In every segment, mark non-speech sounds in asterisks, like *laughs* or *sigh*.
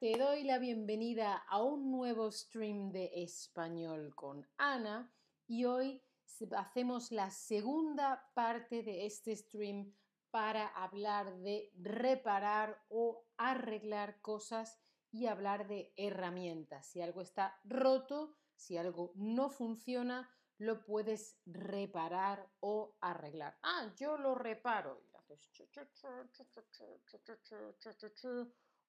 Te doy la bienvenida a un nuevo stream de español con Ana y hoy hacemos la segunda parte de este stream para hablar de reparar o arreglar cosas y hablar de herramientas. Si algo está roto, si algo no funciona, lo puedes reparar o arreglar. Ah, yo lo reparo.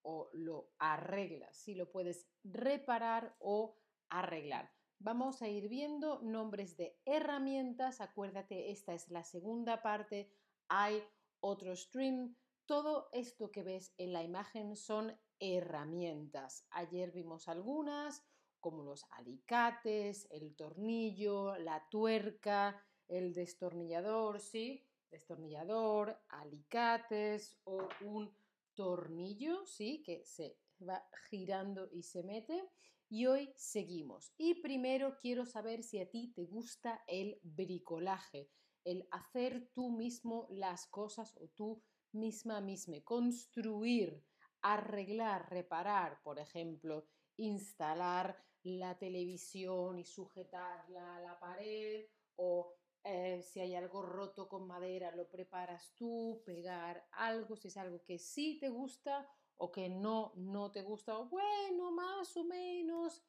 O lo arreglas. Si lo puedes reparar o arreglar. Vamos a ir viendo nombres de herramientas. Acuérdate, esta es la segunda parte. Hay otro stream. Todo esto que ves en la imagen son herramientas. Ayer vimos algunas, como los alicates, el tornillo, la tuerca, el destornillador, ¿sí? Destornillador, alicates o un tornillo, ¿sí? Que se va girando y se mete. Y hoy seguimos. Y primero quiero saber si a ti te gusta el bricolaje, el hacer tú mismo las cosas o tú misma misma, construir, arreglar, reparar, por ejemplo, instalar la televisión y sujetarla a la pared o eh, si hay algo roto con madera lo preparas tú, pegar algo, si es algo que sí te gusta o que no, no te gusta, o bueno, más o menos.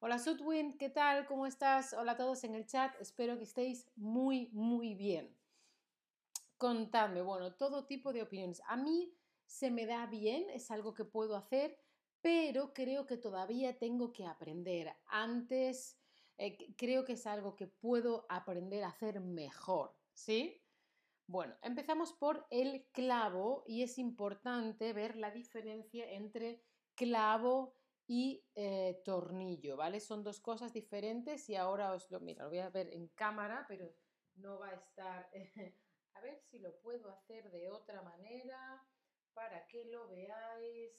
Hola Sudwin, ¿qué tal? ¿Cómo estás? Hola a todos en el chat, espero que estéis muy, muy bien. Contadme, bueno, todo tipo de opiniones. A mí se me da bien, es algo que puedo hacer, pero creo que todavía tengo que aprender. Antes eh, creo que es algo que puedo aprender a hacer mejor, ¿sí? Bueno, empezamos por el clavo y es importante ver la diferencia entre clavo y eh, tornillo, ¿vale? Son dos cosas diferentes y ahora os lo, mira, lo voy a ver en cámara, pero no va a estar... *laughs* a ver si lo puedo hacer de otra manera para que lo veáis.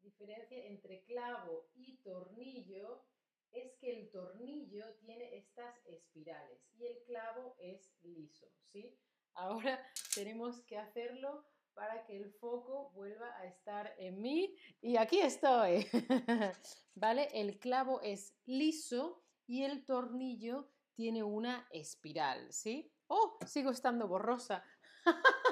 Diferencia entre clavo y tornillo es que el tornillo tiene estas espirales y el clavo es liso, ¿sí? Ahora *laughs* tenemos que hacerlo para que el foco vuelva a estar en mí y aquí estoy, *laughs* ¿vale? El clavo es liso y el tornillo tiene una espiral, ¿sí? ¡Oh! Sigo estando borrosa. *laughs*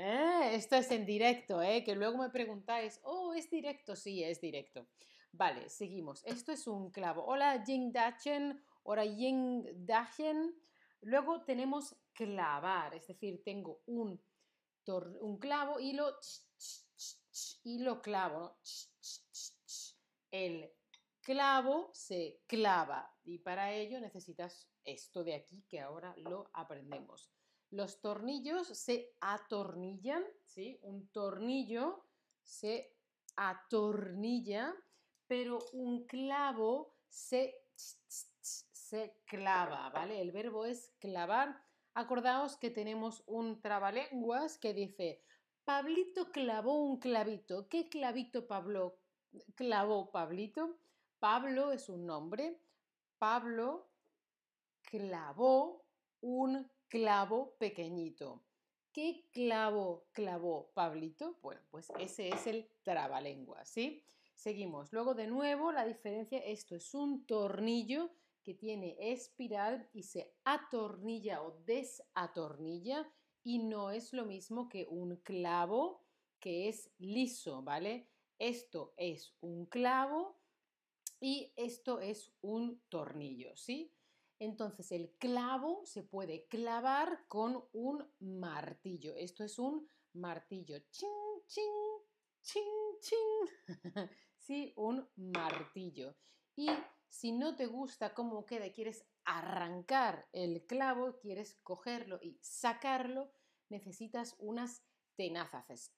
Eh, esto es en directo, ¿eh? que luego me preguntáis, oh, ¿es directo? Sí, es directo. Vale, seguimos. Esto es un clavo. Hola, Ying Dachen. Hola, Ying Dachen. Luego tenemos clavar, es decir, tengo un, un clavo y lo, y lo clavo. El clavo se clava y para ello necesitas esto de aquí que ahora lo aprendemos. Los tornillos se atornillan, ¿sí? Un tornillo se atornilla, pero un clavo se, se clava, ¿vale? El verbo es clavar. Acordaos que tenemos un trabalenguas que dice, Pablito clavó un clavito. ¿Qué clavito Pablo clavó Pablito? Pablo es un nombre. Pablo clavó un clavo pequeñito. ¿Qué clavo clavó Pablito? Bueno, pues ese es el trabalengua, ¿sí? Seguimos. Luego de nuevo la diferencia, esto es un tornillo que tiene espiral y se atornilla o desatornilla y no es lo mismo que un clavo que es liso, ¿vale? Esto es un clavo y esto es un tornillo, ¿sí? Entonces el clavo se puede clavar con un martillo. Esto es un martillo. Ching, ching, ching, ching. *laughs* sí, un martillo. Y si no te gusta cómo queda quieres arrancar el clavo, quieres cogerlo y sacarlo, necesitas unas tenazas.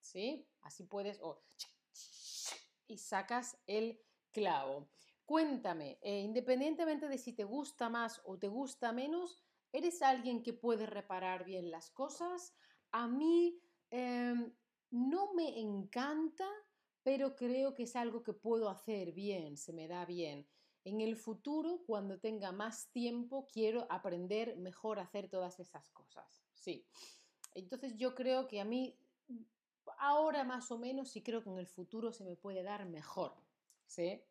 ¿Sí? Así puedes, y sacas el clavo. Cuéntame, eh, independientemente de si te gusta más o te gusta menos, ¿eres alguien que puede reparar bien las cosas? A mí em, no me encanta, pero creo que es algo que puedo hacer bien, se me da bien. En el futuro, cuando tenga más tiempo, quiero aprender mejor a hacer todas esas cosas. Sí. Entonces yo creo que a mí, ahora más o menos, sí creo que en el futuro se me puede dar mejor. ¿Sí?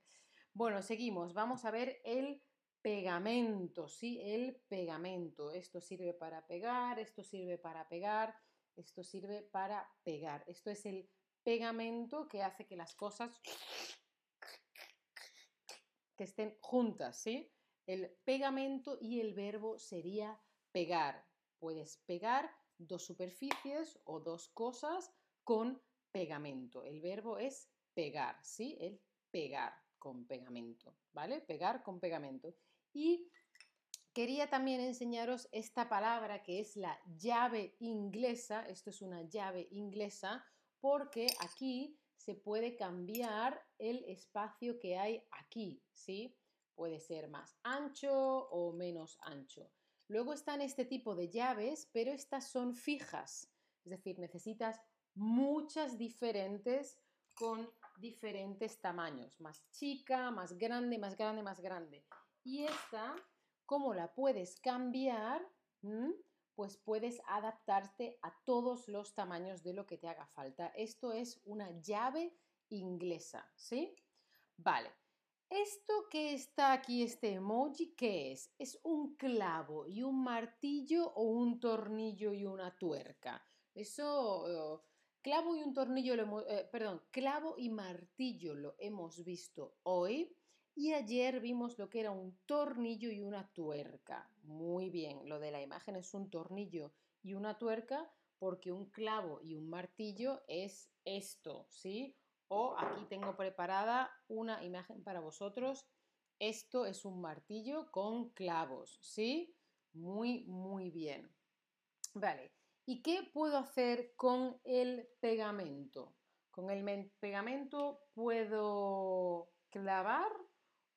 Bueno, seguimos. Vamos a ver el pegamento, ¿sí? El pegamento. Esto sirve para pegar, esto sirve para pegar, esto sirve para pegar. Esto es el pegamento que hace que las cosas que estén juntas, ¿sí? El pegamento y el verbo sería pegar. Puedes pegar dos superficies o dos cosas con pegamento. El verbo es pegar, ¿sí? El pegar con pegamento, ¿vale? Pegar con pegamento. Y quería también enseñaros esta palabra que es la llave inglesa. Esto es una llave inglesa porque aquí se puede cambiar el espacio que hay aquí, ¿sí? Puede ser más ancho o menos ancho. Luego están este tipo de llaves, pero estas son fijas, es decir, necesitas muchas diferentes con diferentes tamaños, más chica, más grande, más grande, más grande. Y esta, ¿cómo la puedes cambiar? ¿Mm? Pues puedes adaptarte a todos los tamaños de lo que te haga falta. Esto es una llave inglesa, ¿sí? Vale. Esto que está aquí, este emoji, ¿qué es? Es un clavo y un martillo o un tornillo y una tuerca. Eso, clavo y un tornillo, eh, perdón, clavo y martillo lo hemos visto hoy y ayer vimos lo que era un tornillo y una tuerca. Muy bien, lo de la imagen es un tornillo y una tuerca porque un clavo y un martillo es esto, ¿sí? O aquí tengo preparada una imagen para vosotros. Esto es un martillo con clavos, ¿sí? Muy, muy bien. Vale, ¿y qué puedo hacer con el pegamento? Con el pegamento puedo clavar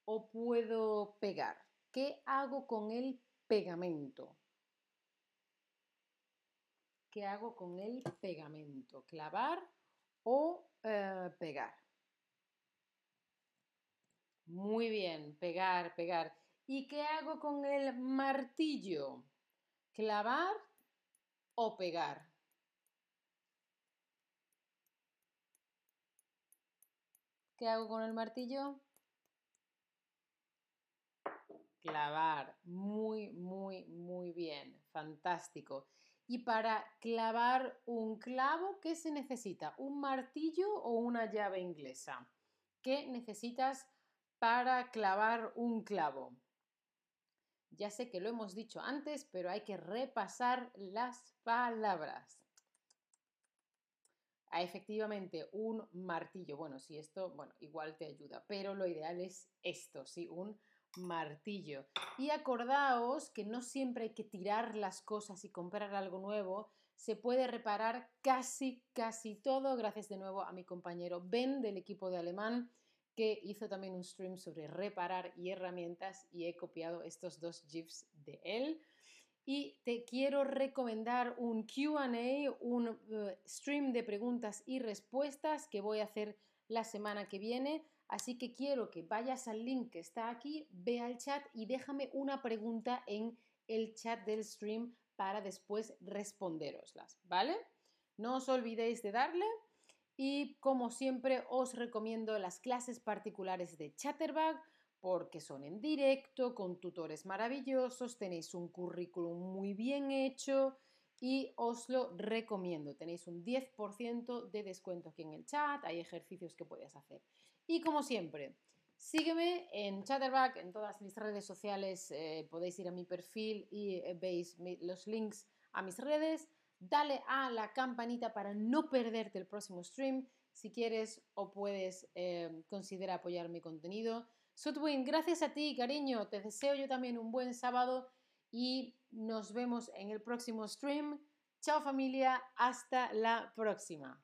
o puedo pegar? ¿Qué hago con el pegamento? ¿Qué hago con el pegamento? ¿Clavar o eh, pegar? Muy bien, pegar, pegar. ¿Y qué hago con el martillo? ¿Clavar o pegar? ¿Qué hago con el martillo? Clavar. Muy, muy, muy bien. Fantástico. Y para clavar un clavo, ¿qué se necesita? ¿Un martillo o una llave inglesa? ¿Qué necesitas para clavar un clavo? Ya sé que lo hemos dicho antes, pero hay que repasar las palabras. Ah, efectivamente, un martillo. Bueno, si esto, bueno, igual te ayuda, pero lo ideal es esto, sí, un martillo. Y acordaos que no siempre hay que tirar las cosas y comprar algo nuevo. Se puede reparar casi, casi todo, gracias de nuevo a mi compañero Ben del equipo de alemán, que hizo también un stream sobre reparar y herramientas y he copiado estos dos GIFs de él. Y te quiero recomendar un QA, un uh, stream de preguntas y respuestas que voy a hacer la semana que viene Así que quiero que vayas al link que está aquí, ve al chat y déjame una pregunta en el chat del stream para después responderoslas, ¿vale? No os olvidéis de darle y como siempre os recomiendo las clases particulares de Chatterbug porque son en directo, con tutores maravillosos, tenéis un currículum muy bien hecho y os lo recomiendo. Tenéis un 10% de descuento aquí en el chat, hay ejercicios que puedes hacer. Y como siempre, sígueme en Chatterback, en todas mis redes sociales, eh, podéis ir a mi perfil y eh, veis los links a mis redes. Dale a la campanita para no perderte el próximo stream. Si quieres o puedes, eh, considera apoyar mi contenido. Sutwin, gracias a ti, cariño. Te deseo yo también un buen sábado y nos vemos en el próximo stream. Chao familia, hasta la próxima.